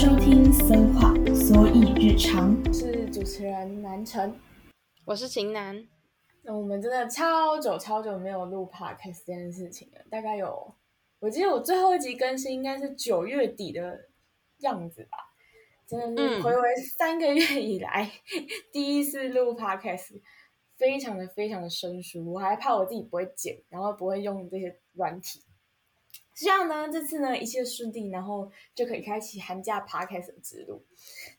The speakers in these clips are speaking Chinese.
收听森话所以日常，是主持人南城。我是秦南。那我们真的超久超久没有录 podcast 这件事情了，大概有，我记得我最后一集更新应该是九月底的样子吧。真的是回回三个月以来 第一次录 podcast，非常的非常的生疏，我还怕我自己不会剪，然后不会用这些软体。希望呢这次呢一切顺利，然后就可以开启寒假 podcast 之路。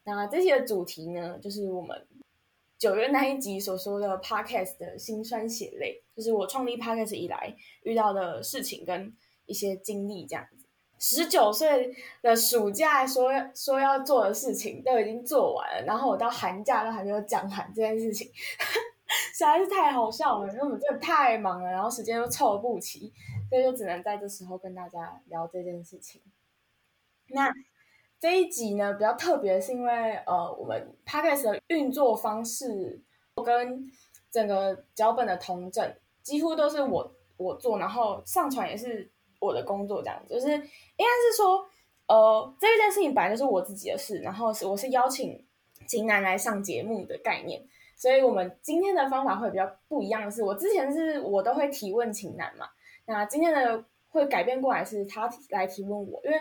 那这期的主题呢，就是我们九月那一集所说的 podcast 的辛酸血泪，就是我创立 podcast 以来遇到的事情跟一些经历这样子。十九岁的暑假说说要做的事情都已经做完了，然后我到寒假都还没有讲完这件事情，实在是太好笑了，因为我们真的太忙了，然后时间又凑不齐，所以就只能在这时候跟大家聊这件事情。那这一集呢比较特别，是因为呃我们 podcast 的运作方式跟整个脚本的同整几乎都是我我做，然后上传也是。我的工作这样子，就是应该是说，呃，这一件事情本来就是我自己的事，然后是我是邀请秦楠来上节目的概念，所以我们今天的方法会比较不一样的是，我之前是我都会提问秦楠嘛，那今天的会改变过来是他来提问我，因为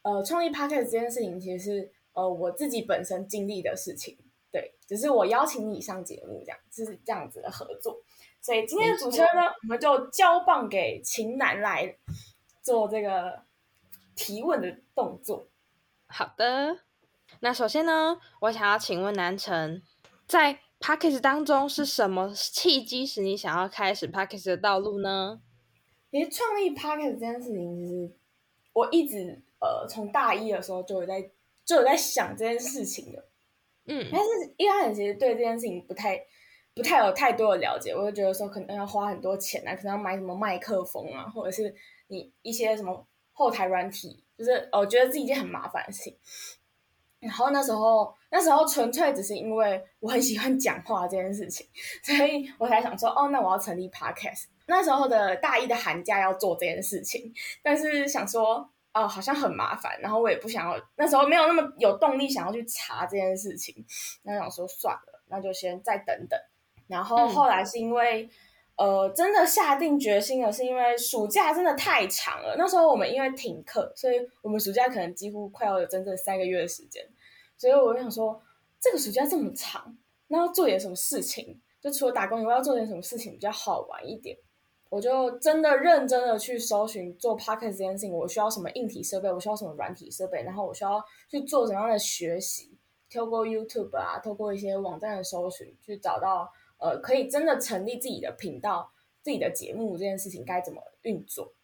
呃，创立 podcast 这件事情其实是呃我自己本身经历的事情，对，只是我邀请你上节目这样，就是这样子的合作，所以今天的主持人呢，我们就交棒给秦楠来。做这个提问的动作。好的，那首先呢，我想要请问南城，在 p a c k a g e 当中是什么契机使你想要开始 p a c k a g e 的道路呢？其实创立 p a c k a g e 这件事情，其实我一直呃从大一的时候就有在就有在想这件事情的。嗯，但是一开始其实对这件事情不太不太有太多的了解，我就觉得说可能要花很多钱啊，可能要买什么麦克风啊，或者是。你一些什么后台软体，就是我觉得是一件很麻烦的事情。然后那时候，那时候纯粹只是因为我很喜欢讲话这件事情，所以我才想说，哦，那我要成立 podcast。那时候的大一的寒假要做这件事情，但是想说，哦，好像很麻烦，然后我也不想要，那时候没有那么有动力想要去查这件事情，那想说算了，那就先再等等。然后后来是因为。呃，真的下定决心了是因为暑假真的太长了。那时候我们因为停课，所以我们暑假可能几乎快要有整整三个月的时间。所以我就想说，这个暑假这么长，那要做点什么事情？就除了打工以外，要做点什么事情比较好玩一点？我就真的认真的去搜寻做 p o c k e t 这件事情，我需要什么硬体设备，我需要什么软体设备，然后我需要去做怎样的学习？透过 YouTube 啊，透过一些网站的搜寻，去找到。呃，可以真的成立自己的频道、自己的节目这件事情该怎么运作？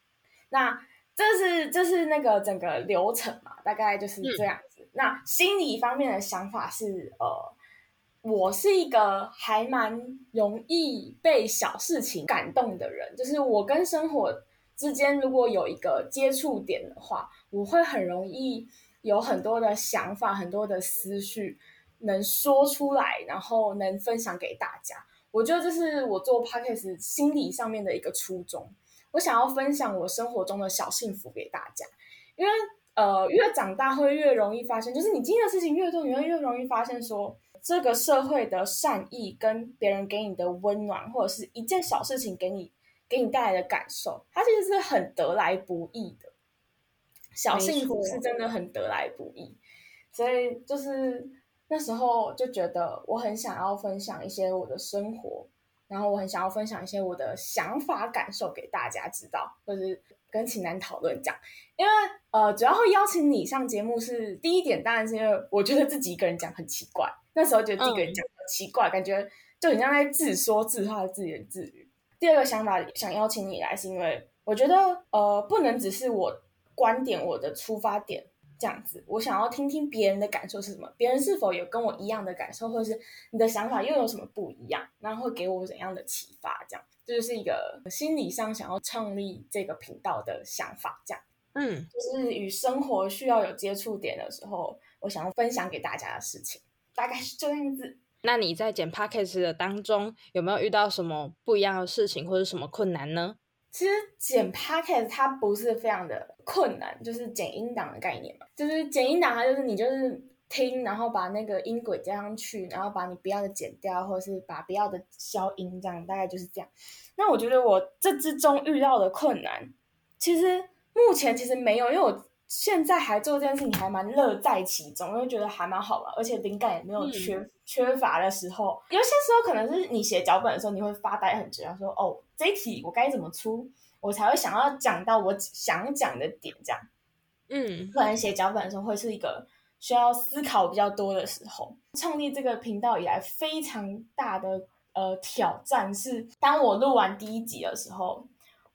那这是这是那个整个流程嘛，大概就是这样子。那心理方面的想法是，呃，我是一个还蛮容易被小事情感动的人，就是我跟生活之间如果有一个接触点的话，我会很容易有很多的想法、很多的思绪能说出来，然后能分享给大家。我觉得这是我做 podcast 心理上面的一个初衷，我想要分享我生活中的小幸福给大家，因为呃，越长大会越容易发现，就是你经历的事情越多，你会越容易发现说，这个社会的善意跟别人给你的温暖，或者是一件小事情给你给你带来的感受，它其实是很得来不易的，小幸福是真的很得来不易，所以就是。那时候就觉得我很想要分享一些我的生活，然后我很想要分享一些我的想法感受给大家知道，或者是跟秦楠讨论这样。因为呃，主要会邀请你上节目是第一点，当然是因为我觉得自己一个人讲很奇怪。那时候觉得自己一个人讲很奇怪，感觉就很像在自说自话、自言自语。第二个想法想邀请你来，是因为我觉得呃，不能只是我观点、我的出发点。这样子，我想要听听别人的感受是什么，别人是否有跟我一样的感受，或者是你的想法又有什么不一样，然后会给我怎样的启发？这样，这就是一个心理上想要创立这个频道的想法。这样，嗯，就是与生活需要有接触点的时候，我想要分享给大家的事情，大概是这样子。那你在剪 podcast 的当中，有没有遇到什么不一样的事情，或者什么困难呢？其实剪 podcast 它不是非常的困难，就是剪音档的概念嘛。就是剪音档，它就是你就是听，然后把那个音轨加上去，然后把你不要的剪掉，或者是把不要的消音，这样大概就是这样。那我觉得我这之中遇到的困难，其实目前其实没有，因为我现在还做这件事情还蛮乐在其中，因为觉得还蛮好玩，而且灵感也没有缺缺乏的时候。有些时候可能是你写脚本的时候，你会发呆很久，然后说哦。这一题我该怎么出，我才会想要讲到我想讲的点，这样。嗯，可能写脚本的时候会是一个需要思考比较多的时候。创立这个频道以来，非常大的呃挑战是，当我录完第一集的时候，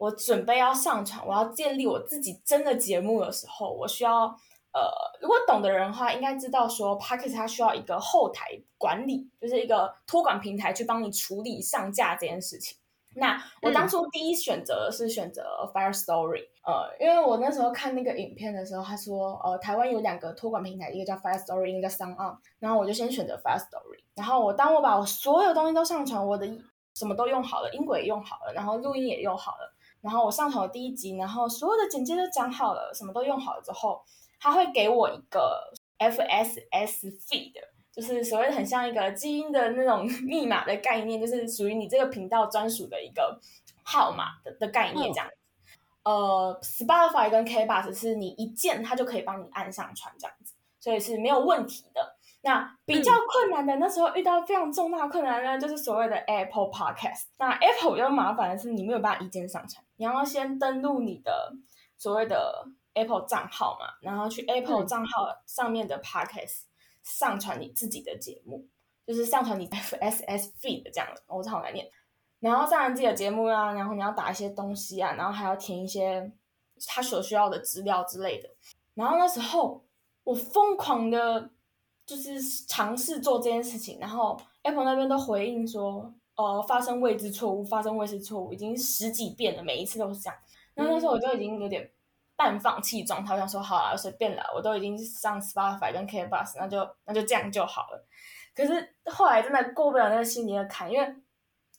我准备要上传，我要建立我自己真的节目的时候，我需要呃，如果懂的人的话，应该知道说 p a c k e t 它需要一个后台管理，就是一个托管平台去帮你处理上架这件事情。那我当初第一选择是选择 Fire Story，呃，因为我那时候看那个影片的时候，他说，呃，台湾有两个托管平台，一个叫 Fire Story，一个叫 Sound On，然后我就先选择 Fire Story，然后我当我把我所有东西都上传，我的什么都用好了，音轨用好了，然后录音也用好了，然后我上传了第一集，然后所有的简介都讲好了，什么都用好了之后，他会给我一个 FSS Feed。就是所谓很像一个基因的那种 密码的概念，就是属于你这个频道专属的一个号码的的概念这样。呃，Spotify 跟 k b u s 是你一键它就可以帮你按上传这样子，所以是没有问题的。那比较困难的那时候遇到非常重大困难呢，就是所谓的 Apple Podcast。那 Apple 比较麻烦的是你没有办法一键上传，你要先登录你的所谓的 Apple 账号嘛，然后去 Apple 账号上面的 Podcast。上传你自己的节目，就是上传你 F S S feed 这样的，我好难念。然后上传自己的节目啊，然后你要打一些东西啊，然后还要填一些他所需要的资料之类的。然后那时候我疯狂的，就是尝试做这件事情，然后 Apple 那边都回应说，呃，发生位置错误，发生位置错误，已经十几遍了，每一次都是这样。那那时候我就已经有点。半放弃状态，我想说好了，随便了，我都已经上 Spotify 跟 K Bus，那就那就这样就好了。可是后来真的过不了那个心里的坎，因为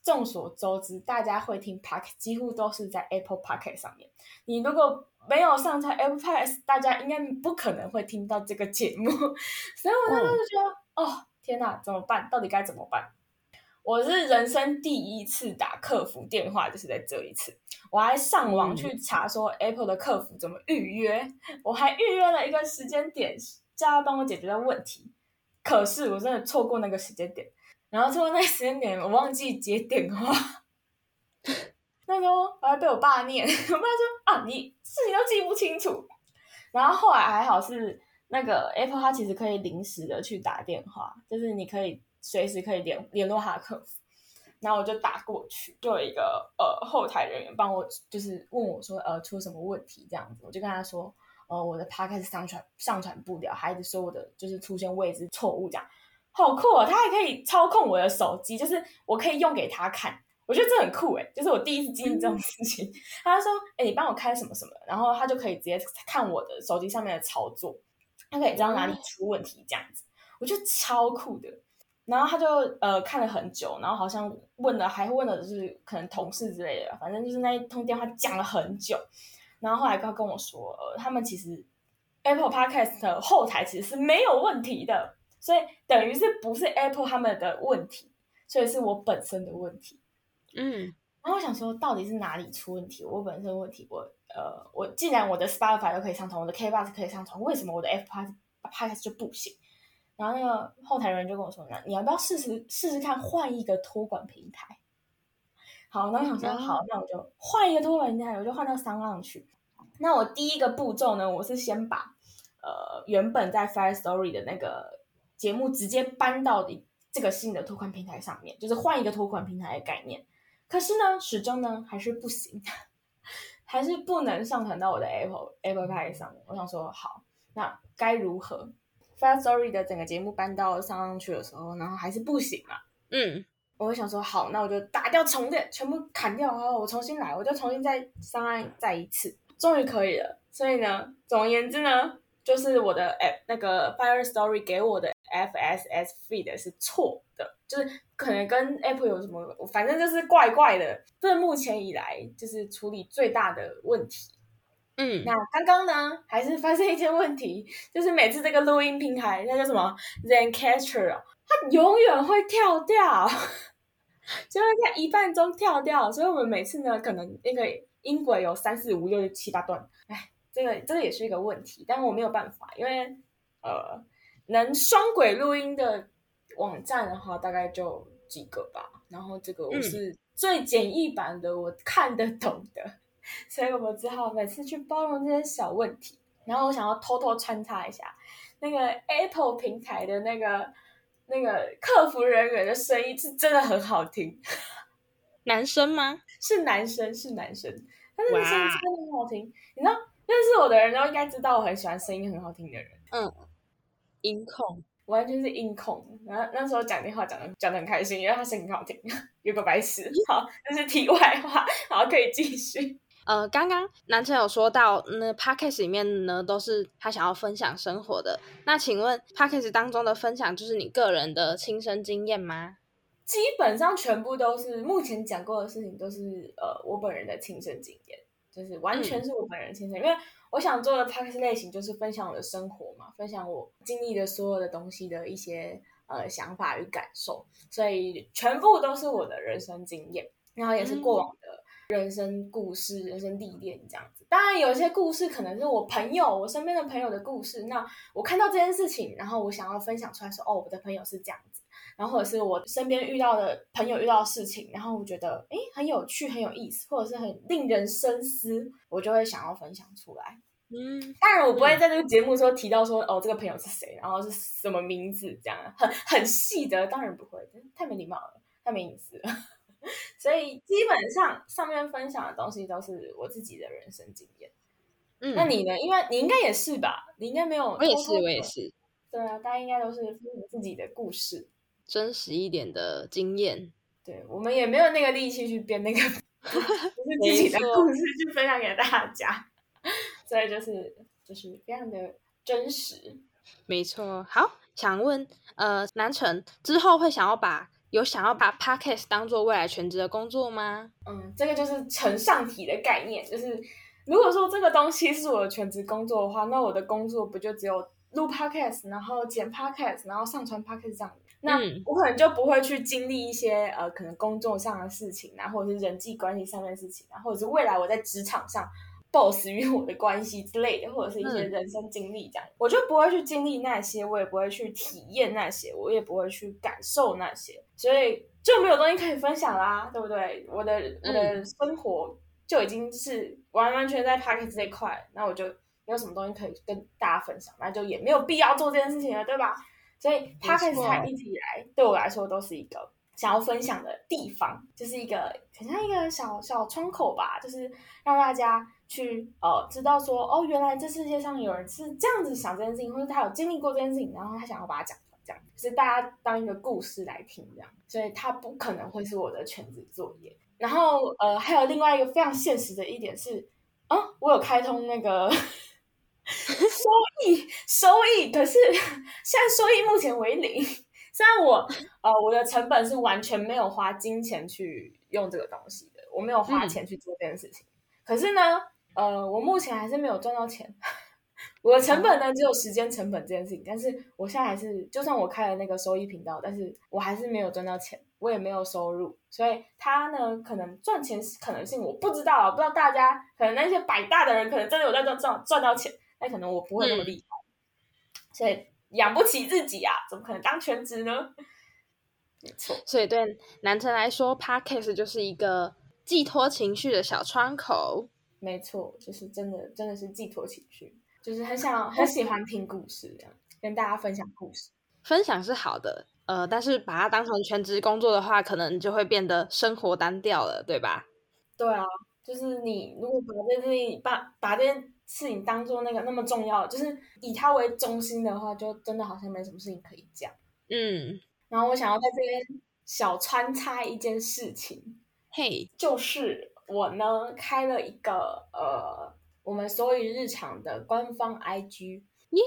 众所周知，大家会听 Park 几乎都是在 Apple Park 上面。你如果没有上在 Apple Park，大家应该不可能会听到这个节目。所以我当时就觉得，哦天哪，怎么办？到底该怎么办？我是人生第一次打客服电话，就是在这一次，我还上网去查说 Apple 的客服怎么预约，我还预约了一个时间点，叫他帮我解决的问题。可是我真的错过那个时间点，然后错过那个时间点，我忘记接电话。那时候我还被我爸念，我爸说啊，你事情都记不清楚。然后后来还好是那个 Apple，它其实可以临时的去打电话，就是你可以。随时可以联联络他的客服，然后我就打过去，就有一个呃后台人员帮我，就是问我说呃出什么问题这样子，我就跟他说呃我的 podcast 上传上传不了，还是说我的就是出现位置错误这样，好酷哦，他还可以操控我的手机，就是我可以用给他看，我觉得这很酷诶，就是我第一次经历这种事情，他就说哎你帮我开什么什么，然后他就可以直接看我的手机上面的操作，他可以知道哪里出问题这样子，我觉得超酷的。然后他就呃看了很久，然后好像问了，还问了就是可能同事之类的，反正就是那一通电话讲了很久。然后后来他跟我说，呃，他们其实 Apple Podcast 的后台其实是没有问题的，所以等于是不是 Apple 他们的问题，所以是我本身的问题。嗯，然后我想说，到底是哪里出问题？我本身的问题，我呃，我既然我的 Spotify 都可以上传，我的 K Bus 可以上传，为什么我的 Apple Podcast 就不行？然后那个后台人就跟我说：“那你要不要试试试试看换一个托管平台？”好，那我想说好，那我就换一个托管平台，我就换到三浪去。那我第一个步骤呢，我是先把呃原本在 Fire Story 的那个节目直接搬到这个新的托管平台上面，就是换一个托管平台的概念。可是呢，始终呢还是不行，还是不能上传到我的 Apple Apple Pay 上面。我想说好，那该如何？Fast Story 的整个节目搬到上上去的时候，然后还是不行嘛。嗯，我就想说，好，那我就打掉重练，全部砍掉，然后我重新来，我就重新再上岸再一次，终于可以了。所以呢，总而言之呢，就是我的 App 那个 Fire Story 给我的 FSS feed 是错的，就是可能跟 Apple 有什么，反正就是怪怪的。这是目前以来就是处理最大的问题。嗯，那刚刚呢，还是发生一件问题，就是每次这个录音平台，那叫什么 Zencaster，它永远会跳掉，就会在一半中跳掉。所以我们每次呢，可能那个音轨有三四五六七八段，哎。这个这个也是一个问题，但我没有办法，因为呃，能双轨录音的网站的话，大概就几个吧。然后这个我是最简易版的，我看得懂的，所以我只好每次去包容这些小问题。然后我想要偷偷穿插一下，那个 Apple 平台的那个那个客服人员的声音是真的很好听，男生吗？是男生，是男生，他那个声音真的很好听，你知道？认识我的人都应该知道，我很喜欢声音很好听的人。嗯，音控，完全是音控。然后那时候讲电话讲的讲的很开心，因为他声音很好听。有个白痴，好，这是题外话，好，可以继续。呃，刚刚男生有说到，那 podcast 里面呢都是他想要分享生活的。那请问 podcast 当中的分享就是你个人的亲身经验吗？基本上全部都是目前讲过的事情，都是呃我本人的亲身经验。就是完全是我本人亲身，因为我想做的 p a c k 类型就是分享我的生活嘛，分享我经历的所有的东西的一些呃想法与感受，所以全部都是我的人生经验，然后也是过往的人生故事、人生历练这样子。当然，有些故事可能是我朋友、我身边的朋友的故事，那我看到这件事情，然后我想要分享出来，说哦，我的朋友是这样子。然后或者是我身边遇到的朋友遇到的事情，然后我觉得哎很有趣很有意思，或者是很令人深思，我就会想要分享出来。嗯，当然我不会在这个节目说提到说哦这个朋友是谁，然后是什么名字这样很很细的，当然不会，太没礼貌了，太没隐私了。所以基本上上面分享的东西都是我自己的人生经验。嗯，那你呢？因为你应该也是吧？你应该没有，我也是，我也是。对啊，大家应该都是分享自己的故事。真实一点的经验，对我们也没有那个力气去编那个不 是自己的故事去分享给大家，所以就是就是非常的真实。没错，好，想问呃，南城之后会想要把有想要把 podcast 当做未来全职的工作吗？嗯，这个就是承上体的概念，就是如果说这个东西是我的全职工作的话，那我的工作不就只有录 podcast，然后剪 podcast，然后上传 podcast 这样。那我可能就不会去经历一些呃，可能工作上的事情啊，或者是人际关系上面的事情啊，或者是未来我在职场上 boss 与我的关系之类的，或者是一些人生经历这样，我就不会去经历那些，我也不会去体验那些，我也不会去感受那些，所以就没有东西可以分享啦，对不对？我的我的生活就已经是完完全在 p a c k e 这一块，那我就没有什么东西可以跟大家分享，那就也没有必要做这件事情了，对吧？所以，他开始才一直以来对我来说都是一个想要分享的地方，就是一个很像一个小小窗口吧，就是让大家去呃知道说，哦，原来这世界上有人是这样子想这件事情，或者他有经历过这件事情，然后他想要把它讲出来，这样，就是大家当一个故事来听这样。所以，它不可能会是我的全职作业。然后，呃，还有另外一个非常现实的一点是，啊，我有开通那个。收益收益，可是现在收益目前为零。虽然我呃我的成本是完全没有花金钱去用这个东西的，我没有花钱去做这件事情。可是呢，呃，我目前还是没有赚到钱。我的成本呢只有时间成本这件事情，但是我现在还是，就算我开了那个收益频道，但是我还是没有赚到钱，我也没有收入。所以他呢，可能赚钱可能性我不知道，不知道大家可能那些百大的人可能真的有在赚赚赚到钱。那可能我不会那么厉害，所以养不起自己啊，怎么可能当全职呢？没错，所以对男生来说，podcast 就是一个寄托情绪的小窗口。没错，就是真的，真的是寄托情绪，就是很想 很喜欢听故事，这样跟大家分享故事。分享是好的，呃，但是把它当成全职工作的话，可能就会变得生活单调了，对吧？对啊，就是你如果把这件事情把把这件事情当做那个那么重要，就是以它为中心的话，就真的好像没什么事情可以讲。嗯，然后我想要在这边小穿插一件事情，嘿，就是我呢开了一个呃我们所有日常的官方 IG，耶！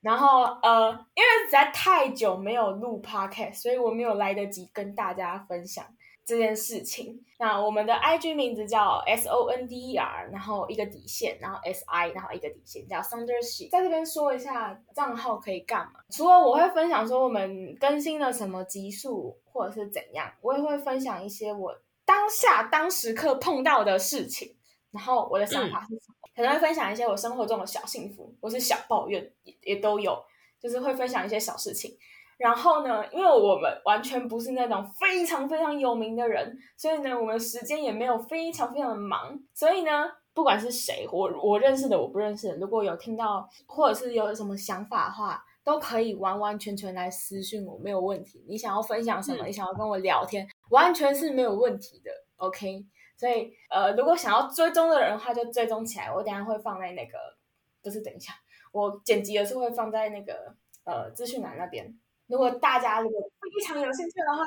然后呃，因为实在太久没有录 podcast，所以我没有来得及跟大家分享这件事情。那我们的 IG 名字叫 S O N D E R，然后一个底线，然后 S I，然后一个底线叫 Thunder She。在这边说一下账号可以干嘛？除了我会分享说我们更新了什么集数或者是怎样，我也会分享一些我当下当时刻碰到的事情，然后我的想法是什么。可能会分享一些我生活中的小幸福，或是小抱怨，也也都有，就是会分享一些小事情。然后呢，因为我们完全不是那种非常非常有名的人，所以呢，我们时间也没有非常非常的忙。所以呢，不管是谁，我我认识的，我不认识的，如果有听到或者是有什么想法的话，都可以完完全全来私信我，没有问题。你想要分享什么，你想要跟我聊天，完全是没有问题的。OK。所以，呃，如果想要追踪的人的话，就追踪起来。我等下会放在那个，不是等一下，我剪辑的是会放在那个呃资讯栏那边。如果大家如果非常有兴趣的话，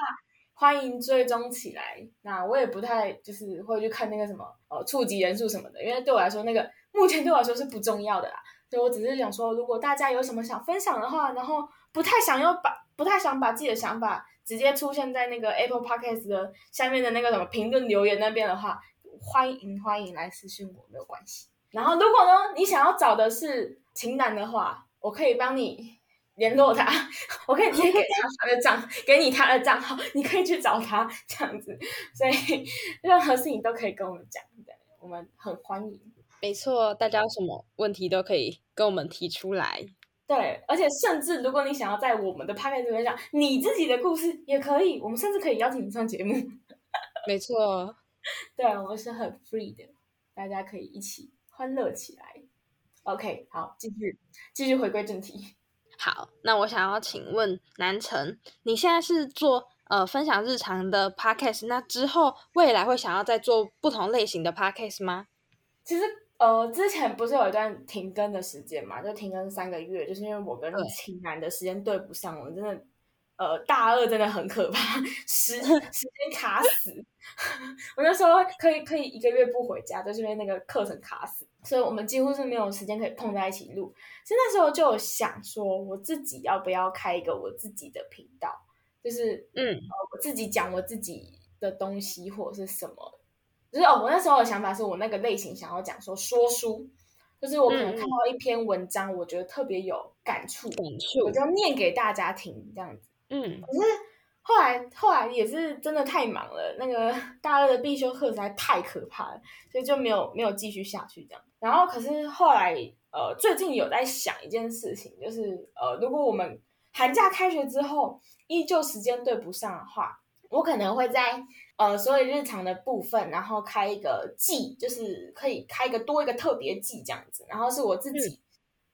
欢迎追踪起来。那我也不太就是会去看那个什么呃触及人数什么的，因为对我来说那个目前对我来说是不重要的啦。所以我只是想说，如果大家有什么想分享的话，然后不太想要把不太想把自己的想法。直接出现在那个 Apple Podcast 的下面的那个什么评论留言那边的话，欢迎欢迎来私信我，没有关系。然后如果呢，你想要找的是情感的话，我可以帮你联络他，我可以直接给他他的账，给你他的账号，你可以去找他这样子。所以任何事情都可以跟我们讲，对我们很欢迎。没错，大家有什么问题都可以跟我们提出来。对，而且甚至如果你想要在我们的 p o d c a 讲你自己的故事，也可以，我们甚至可以邀请你上节目。没错，对，我们是很 free 的，大家可以一起欢乐起来。OK，好，继续继续回归正题。好，那我想要请问南城，你现在是做呃分享日常的 podcast，那之后未来会想要再做不同类型的 podcast 吗？其实。呃，之前不是有一段停更的时间嘛？就停更三个月，就是因为我跟秦南的时间对不上，我们真的，呃，大二真的很可怕，时 时间卡死。我那时候可以可以一个月不回家，就是因为那个课程卡死，所以我们几乎是没有时间可以碰在一起录。其实那时候就想说，我自己要不要开一个我自己的频道，就是嗯，我自己讲我自己的东西或者是什么。就是哦，我那时候的想法是我那个类型想要讲说说书，就是我可能看到一篇文章，我觉得特别有感触，我就念给大家听这样子。嗯，可是后来后来也是真的太忙了，那个 大二的必修课实在太可怕了，所以就没有没有继续下去这样。然后可是后来呃，最近有在想一件事情，就是呃，如果我们寒假开学之后依旧时间对不上的话，我可能会在。呃，所有日常的部分，然后开一个季，就是可以开一个多一个特别季这样子，然后是我自己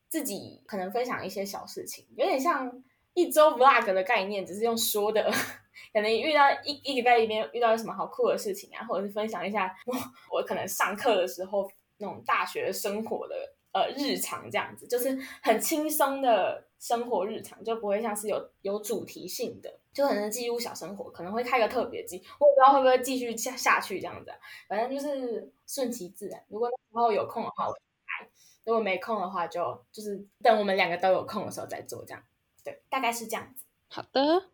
自己可能分享一些小事情，有点像一周 vlog 的概念，只是用说的，可能遇到一一礼拜里面遇到什么好酷的事情啊，或者是分享一下 我我可能上课的时候那种大学生活的呃日常这样子，就是很轻松的生活日常，就不会像是有有主题性的。就可能记录小生活，可能会开个特别季，我也不知道会不会继续下下去这样子。反正就是顺其自然。如果那时候有空的话，我开；如果没空的话，就就是等我们两个都有空的时候再做这样。对，大概是这样子。好的，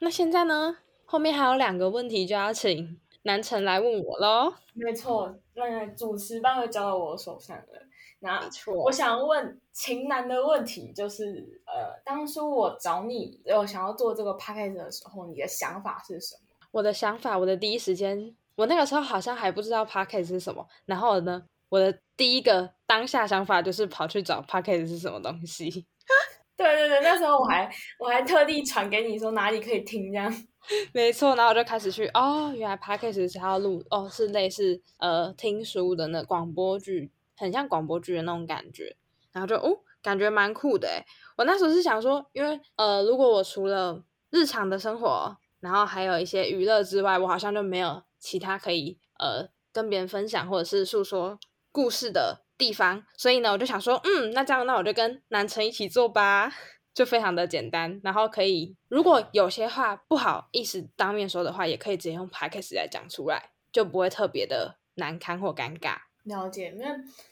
那现在呢？后面还有两个问题，就要请南城来问我喽。没错，那主持棒又交到我手上了。那我想问秦南的问题就是，呃，当初我找你，我想要做这个 p a c k a g e 的时候，你的想法是什么？我的想法，我的第一时间，我那个时候好像还不知道 p a c k a g e 是什么。然后呢，我的第一个当下想法就是跑去找 p a c k a g e 是什么东西。对对对，那时候我还我还特地传给你说哪里可以听这样。没错，然后我就开始去哦，原来 p a c k a g e 是要录哦，是类似呃听书的那广播剧。很像广播剧的那种感觉，然后就哦，感觉蛮酷的诶我那时候是想说，因为呃，如果我除了日常的生活，然后还有一些娱乐之外，我好像就没有其他可以呃跟别人分享或者是诉说故事的地方。所以呢，我就想说，嗯，那这样，那我就跟南城一起做吧，就非常的简单。然后可以，如果有些话不好意思当面说的话，也可以直接用 podcast 来讲出来，就不会特别的难堪或尴尬。了解，因为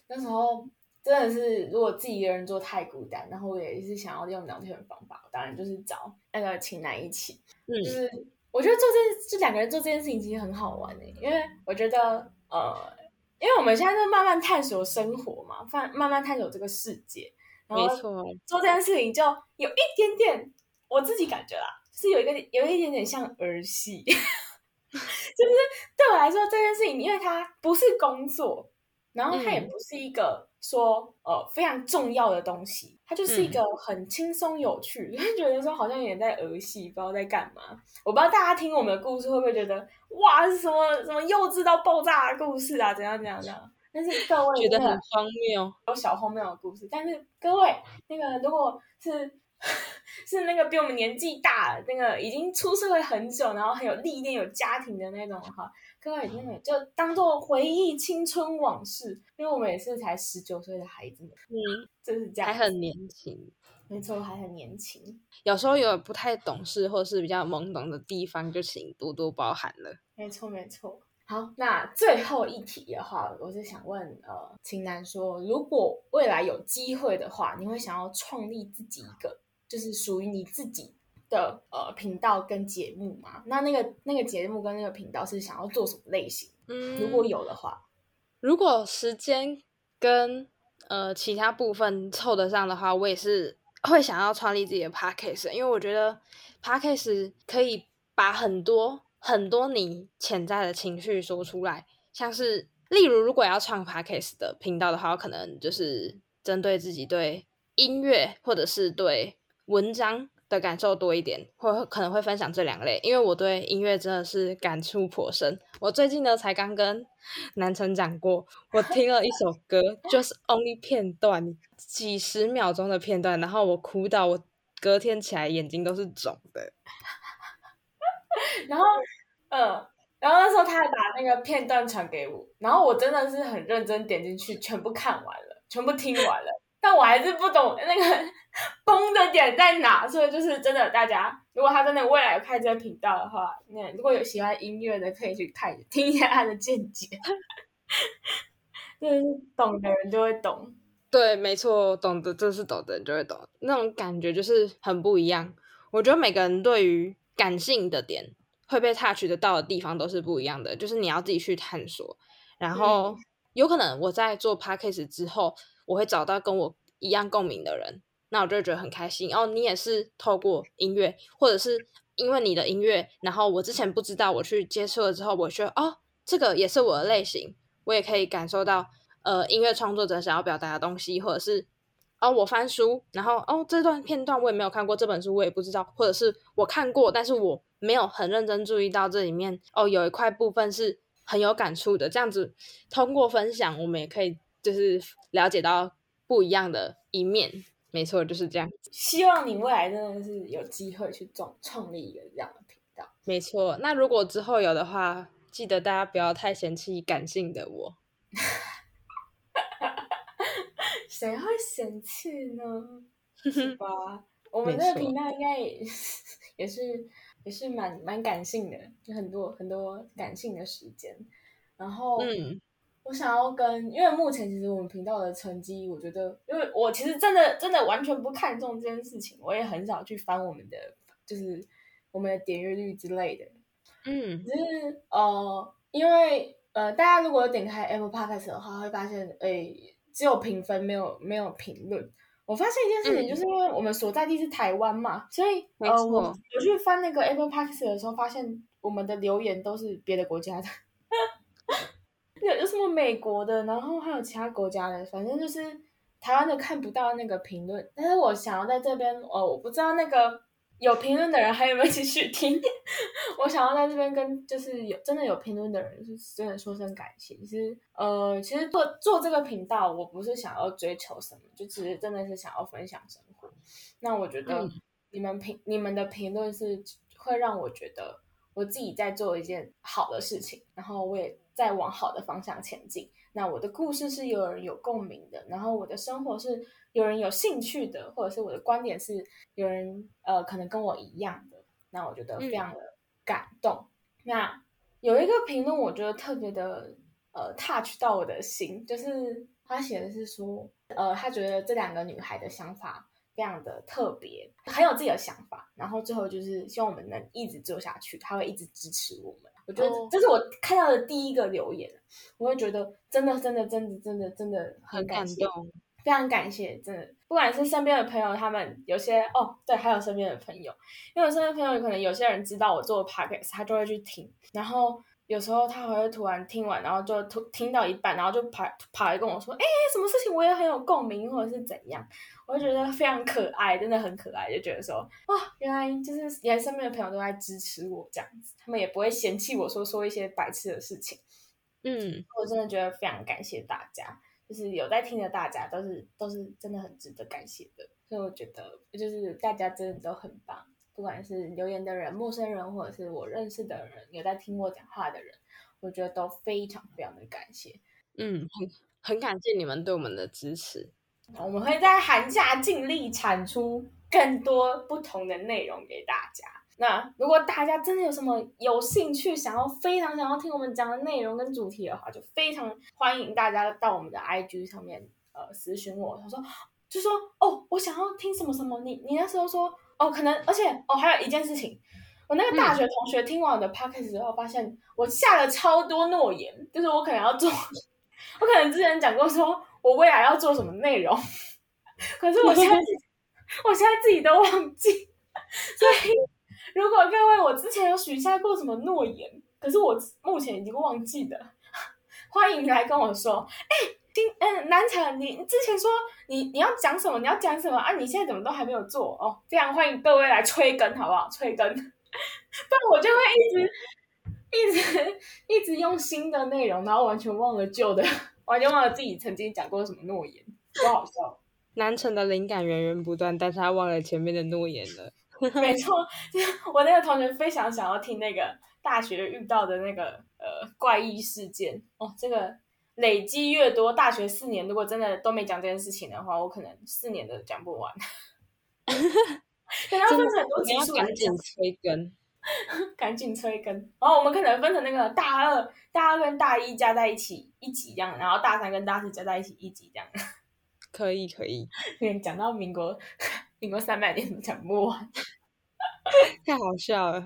那时候真真的是如果自己一个人做太孤单，然后我也是想要用聊天的方法，当然就是找那个情男一起，嗯，就是我觉得做这这两个人做这件事情其实很好玩诶，因为我觉得呃。因为我们现在在慢慢探索生活嘛，慢慢慢探索这个世界，没错，做这件事情就有一点点，我自己感觉啦，是有一个有一点点像儿戏，就是对我来说这件事情，因为它不是工作，然后它也不是一个说呃非常重要的东西。它就是一个很轻松有趣，就 觉得说好像也在儿戏，不知道在干嘛。我不知道大家听我们的故事会不会觉得哇，是什么什么幼稚到爆炸的故事啊？怎样怎样怎样？但是各位觉得很荒谬，有小荒谬的故事。但是各位那个如果是。是那个比我们年纪大，那个已经出社会很久，然后很有历练、有家庭的那种哈，各位真的就当做回忆青春往事，因为我们也是才十九岁的孩子们，嗯，就是这样，还很年轻，没错，还很年轻，有时候有不太懂事或是比较懵懂的地方，就请多多包涵了。没错，没错。好，那最后一题的话，我是想问呃，秦楠说，如果未来有机会的话，你会想要创立自己一个？就是属于你自己的呃频道跟节目嘛？那那个那个节目跟那个频道是想要做什么类型？嗯，如果有的话，如果时间跟呃其他部分凑得上的话，我也是会想要创立自己的 podcast，因为我觉得 podcast 可以把很多很多你潜在的情绪说出来，像是例如如果要创 podcast 的频道的话，可能就是针对自己对音乐或者是对文章的感受多一点，或可能会分享这两类，因为我对音乐真的是感触颇深。我最近呢才刚跟南城讲过，我听了一首歌，就是 only 片段，几十秒钟的片段，然后我哭到我隔天起来眼睛都是肿的。然后，嗯，然后那时候他还把那个片段传给我，然后我真的是很认真点进去，全部看完了，全部听完了。但我还是不懂那个 崩的点在哪，所以就是真的，大家如果他真的未来有开这个频道的话，那如果有喜欢音乐的，可以去看听一下他的见解。就是懂的人就会懂，对，没错，懂的就是懂的人就会懂，那种感觉就是很不一样。我觉得每个人对于感性的点会被 touch 得到的地方都是不一样的，就是你要自己去探索。然后有可能我在做 podcast 之后。我会找到跟我一样共鸣的人，那我就觉得很开心。哦，你也是透过音乐，或者是因为你的音乐，然后我之前不知道，我去接触了之后，我觉得哦，这个也是我的类型，我也可以感受到，呃，音乐创作者想要表达的东西，或者是哦，我翻书，然后哦，这段片段我也没有看过，这本书我也不知道，或者是我看过，但是我没有很认真注意到这里面哦，有一块部分是很有感触的。这样子通过分享，我们也可以。就是了解到不一样的一面，没错，就是这样。希望你未来真的是有机会去创创立一个这样的频道。没错，那如果之后有的话，记得大家不要太嫌弃感性的我。谁会嫌弃呢？是吧？我们这个频道应该也也是也是蛮蛮感性的，就很多很多感性的时间。然后，嗯。我想要跟，因为目前其实我们频道的成绩，我觉得，因为我其实真的真的完全不看重这件事情，我也很少去翻我们的，就是我们的点阅率之类的。嗯，只是呃，因为呃，大家如果点开 Apple Podcast 的话，会发现，哎，只有评分，没有没有评论。我发现一件事情，就是因为我们所在地是台湾嘛，所以呃，我我去翻那个 Apple Podcast 的时候，发现我们的留言都是别的国家的。有有什么美国的，然后还有其他国家的，反正就是台湾的看不到那个评论。但是我想要在这边，哦，我不知道那个有评论的人还有没有继续听。我想要在这边跟就是有真的有评论的人，是真的说声感谢。其实，呃，其实做做这个频道，我不是想要追求什么，就只是真的是想要分享生活。那我觉得你们评你们的评论是会让我觉得我自己在做一件好的事情，然后我也。在往好的方向前进。那我的故事是有人有共鸣的，然后我的生活是有人有兴趣的，或者是我的观点是有人呃可能跟我一样的。那我觉得非常的感动。那有一个评论，我觉得特别的呃 touch 到我的心，就是他写的是说，呃，他觉得这两个女孩的想法非常的特别，很有自己的想法，然后最后就是希望我们能一直做下去，他会一直支持我们。我觉得这是我看到的第一个留言，我会觉得真的真的真的真的真的很感动。非常感谢，真的，不管是身边的朋友，他们有些哦，对，还有身边的朋友，因为我身边朋友可能有些人知道我做 podcast，他就会去听，然后有时候他还会突然听完，然后就突听到一半，然后就跑跑来跟我说，哎，什么事情？我也很有共鸣，或者是怎样，我就觉得非常可爱，真的很可爱，就觉得说，哇，原来就是连身边的朋友都在支持我这样子，他们也不会嫌弃我说说一些白痴的事情，嗯，我真的觉得非常感谢大家。就是有在听的大家都是都是真的很值得感谢的，所以我觉得就是大家真的都很棒，不管是留言的人、陌生人，或者是我认识的人，有在听我讲话的人，我觉得都非常非常的感谢。嗯，很很感谢你们对我们的支持，我们会在寒假尽力产出更多不同的内容给大家。那如果大家真的有什么有兴趣，想要非常想要听我们讲的内容跟主题的话，就非常欢迎大家到我们的 IG 上面呃私询我。他说就说哦，我想要听什么什么。你你那时候说哦，可能而且哦，还有一件事情，我那个大学同学听完我的 podcast 之后，发现我下了超多诺言，就是我可能要做，我可能之前讲过说我未来要做什么内容，可是我现在 我现在自己都忘记，所以。如果各位我之前有许下过什么诺言，可是我目前已经忘记的，欢迎来跟我说。哎，今嗯南城，你之前说你你要讲什么？你要讲什么啊？你现在怎么都还没有做哦？非常欢迎各位来催更，好不好？催更，不然我就会一直一直一直用新的内容，然后完全忘了旧的，完全忘了自己曾经讲过什么诺言，多好笑。南城的灵感源源不断，但是他忘了前面的诺言了。没错，就我那个同学非常想要听那个大学遇到的那个呃怪异事件哦。这个累积越多，大学四年如果真的都没讲这件事情的话，我可能四年都讲不完。等要分成很多集数赶紧催更，赶紧催更。然后我们可能分成那个大二、大二跟大一加在一起一集这样，然后大三跟大四加在一起一集这样。可以可以，讲到民国。民国三百年都讲不完，太好笑了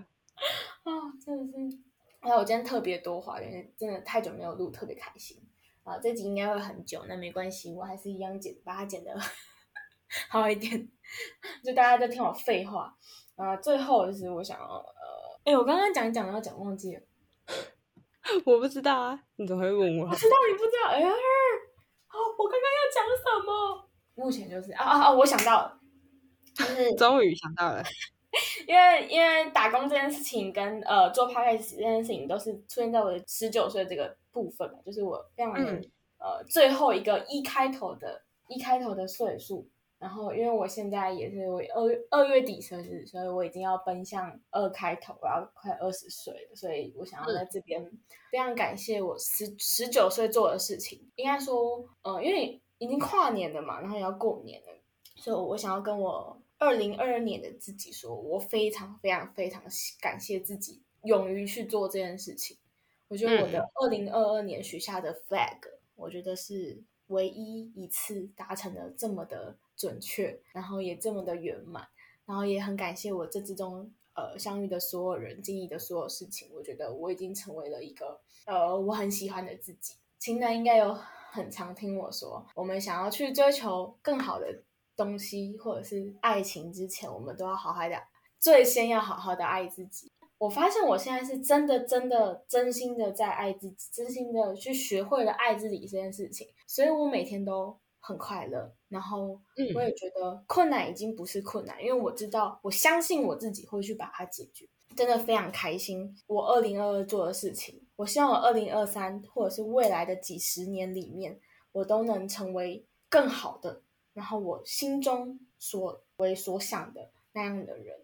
啊！真的是，还有我今天特别多话，因为真的太久没有录，特别开心啊！这集应该会很久，那没关系，我还是一样剪，把它剪的 好一点，就大家都听我废话啊！最后就是我想要呃，哎，我刚刚讲讲要讲忘记了，我不知道啊，你怎么会问我？我知道你不知道，哎，好，我刚刚要讲什么？目前就是啊啊啊！我想到了。就是终于想到了，因为因为打工这件事情跟呃做 podcast 这件事情都是出现在我的十九岁这个部分嘛，就是我非常呃最后一个一开头的一开头的岁数。然后因为我现在也是我二二月底生日，所以我已经要奔向二开头，我要快二十岁了，所以我想要在这边非常感谢我十十九岁做的事情。应该说，呃，因为已经跨年了嘛，然后也要过年了，所以我想要跟我。二零二二年的自己说：“我非常非常非常感谢自己勇于去做这件事情。我觉得我的二零二二年许下的 flag，我觉得是唯一一次达成的这么的准确，然后也这么的圆满。然后也很感谢我这之中呃相遇的所有人，经历的所有事情。我觉得我已经成为了一个呃我很喜欢的自己。情男应该有很常听我说，我们想要去追求更好的。”东西或者是爱情之前，我们都要好好的，最先要好好的爱自己。我发现我现在是真的、真的、真心的在爱自己，真心的去学会了爱自己这件事情，所以我每天都很快乐。然后，我也觉得困难已经不是困难，因为我知道，我相信我自己会去把它解决。真的非常开心，我二零二二做的事情，我希望我二零二三或者是未来的几十年里面，我都能成为更好的。然后我心中所为所想的那样的人，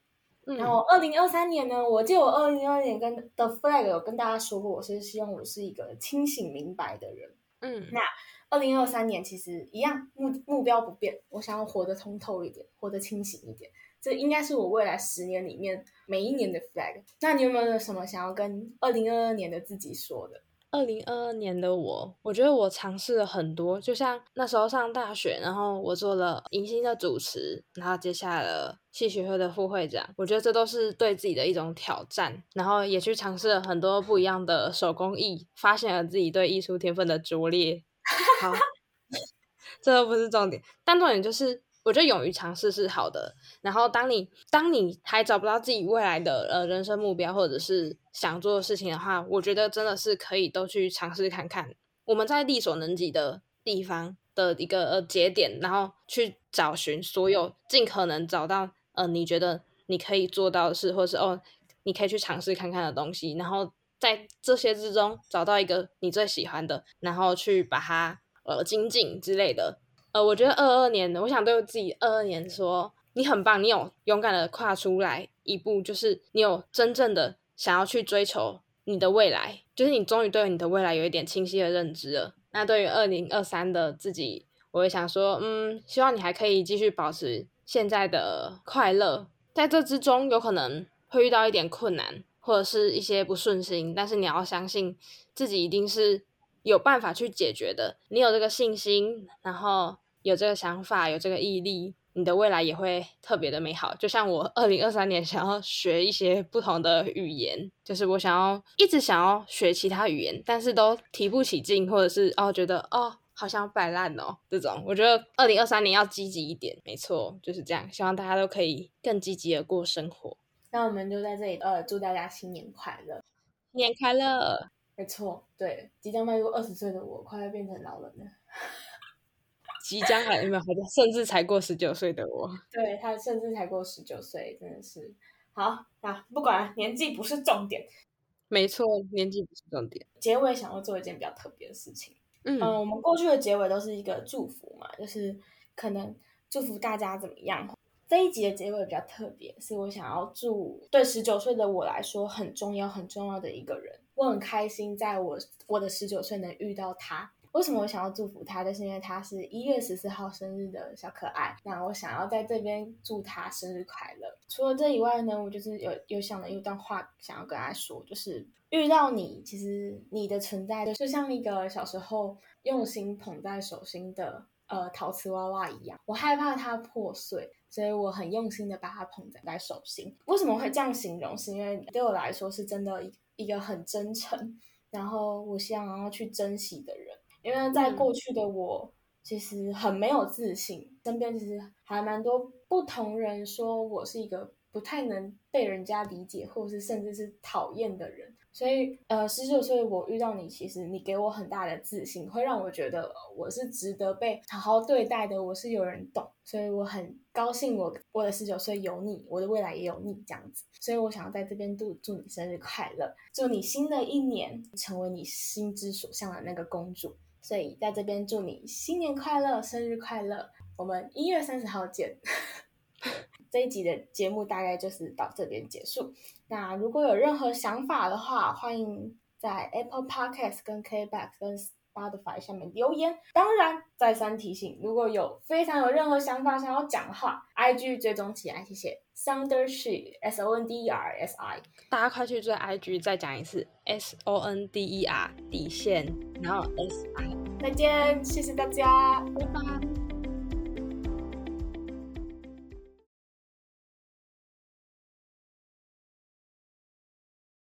然后二零二三年呢，我记得我二零二二年跟的 flag 有跟大家说过，我是希望我是一个清醒明白的人。嗯，那二零二三年其实一样目目标不变，我想要活得通透一点，活得清醒一点，这应该是我未来十年里面每一年的 flag。那你有没有什么想要跟二零二二年的自己说的？二零二二年的我，我觉得我尝试了很多，就像那时候上大学，然后我做了迎新的主持，然后接下了戏学会的副会长，我觉得这都是对自己的一种挑战，然后也去尝试了很多不一样的手工艺，发现了自己对艺术天分的拙劣。好，这都不是重点，但重点就是。我觉得勇于尝试是好的。然后，当你当你还找不到自己未来的呃人生目标，或者是想做的事情的话，我觉得真的是可以都去尝试看看。我们在力所能及的地方的一个呃节点，然后去找寻所有尽可能找到呃你觉得你可以做到的事，或者是哦你可以去尝试看看的东西。然后在这些之中找到一个你最喜欢的，然后去把它呃精进之类的。呃，我觉得二二年，我想对自己二二年说，你很棒，你有勇敢的跨出来一步，就是你有真正的想要去追求你的未来，就是你终于对你的未来有一点清晰的认知了。那对于二零二三的自己，我会想说，嗯，希望你还可以继续保持现在的快乐，在这之中有可能会遇到一点困难，或者是一些不顺心，但是你要相信自己一定是。有办法去解决的，你有这个信心，然后有这个想法，有这个毅力，你的未来也会特别的美好。就像我二零二三年想要学一些不同的语言，就是我想要一直想要学其他语言，但是都提不起劲，或者是哦觉得哦好像摆烂哦这种。我觉得二零二三年要积极一点，没错，就是这样。希望大家都可以更积极的过生活。那我们就在这里呃祝大家新年快乐，新年快乐。没错，对，即将迈入二十岁的我，快要变成老人了。即将还没有，甚至才过十九岁的我，对他甚至才过十九岁，真的是好啊！不管年纪不是重点，没错，年纪不是重点。结尾想要做一件比较特别的事情，嗯，我们过去的结尾都是一个祝福嘛，就是可能祝福大家怎么样。这一集的结尾比较特别，是我想要祝对十九岁的我来说很重要、很重要的一个人。我很开心，在我我的十九岁能遇到他。为什么我想要祝福他？就是因为他是一月十四号生日的小可爱。那我想要在这边祝他生日快乐。除了这以外呢，我就是有有想了一段话想要跟他说，就是遇到你，其实你的存在就像一个小时候用心捧在手心的呃陶瓷娃娃一样。我害怕它破碎。所以我很用心的把它捧在在手心。为什么会这样形容？是因为对我来说是真的一一个很真诚，然后我想要去珍惜的人。因为在过去的我其实很没有自信，身边其实还蛮多不同人说我是一个不太能被人家理解，或者是甚至是讨厌的人。所以，呃，十九岁我遇到你，其实你给我很大的自信，会让我觉得我是值得被好好对待的，我是有人懂，所以我很高兴，我我的十九岁有你，我的未来也有你这样子。所以我想要在这边祝祝你生日快乐，祝你新的一年成为你心之所向的那个公主。所以在这边祝你新年快乐，生日快乐，我们一月三十号见。这一集的节目大概就是到这边结束。那如果有任何想法的话，欢迎在 Apple Podcast、跟 KBox、跟 Spotify 下面留言。当然，再三提醒，如果有非常有任何想法想要讲的话，IG 追踪起来，谢谢。Sondershi S O N D E R S I，大家快去追 IG，再讲一次 S O N D E R 底线，然后 S I。再见，谢谢大家，拜拜。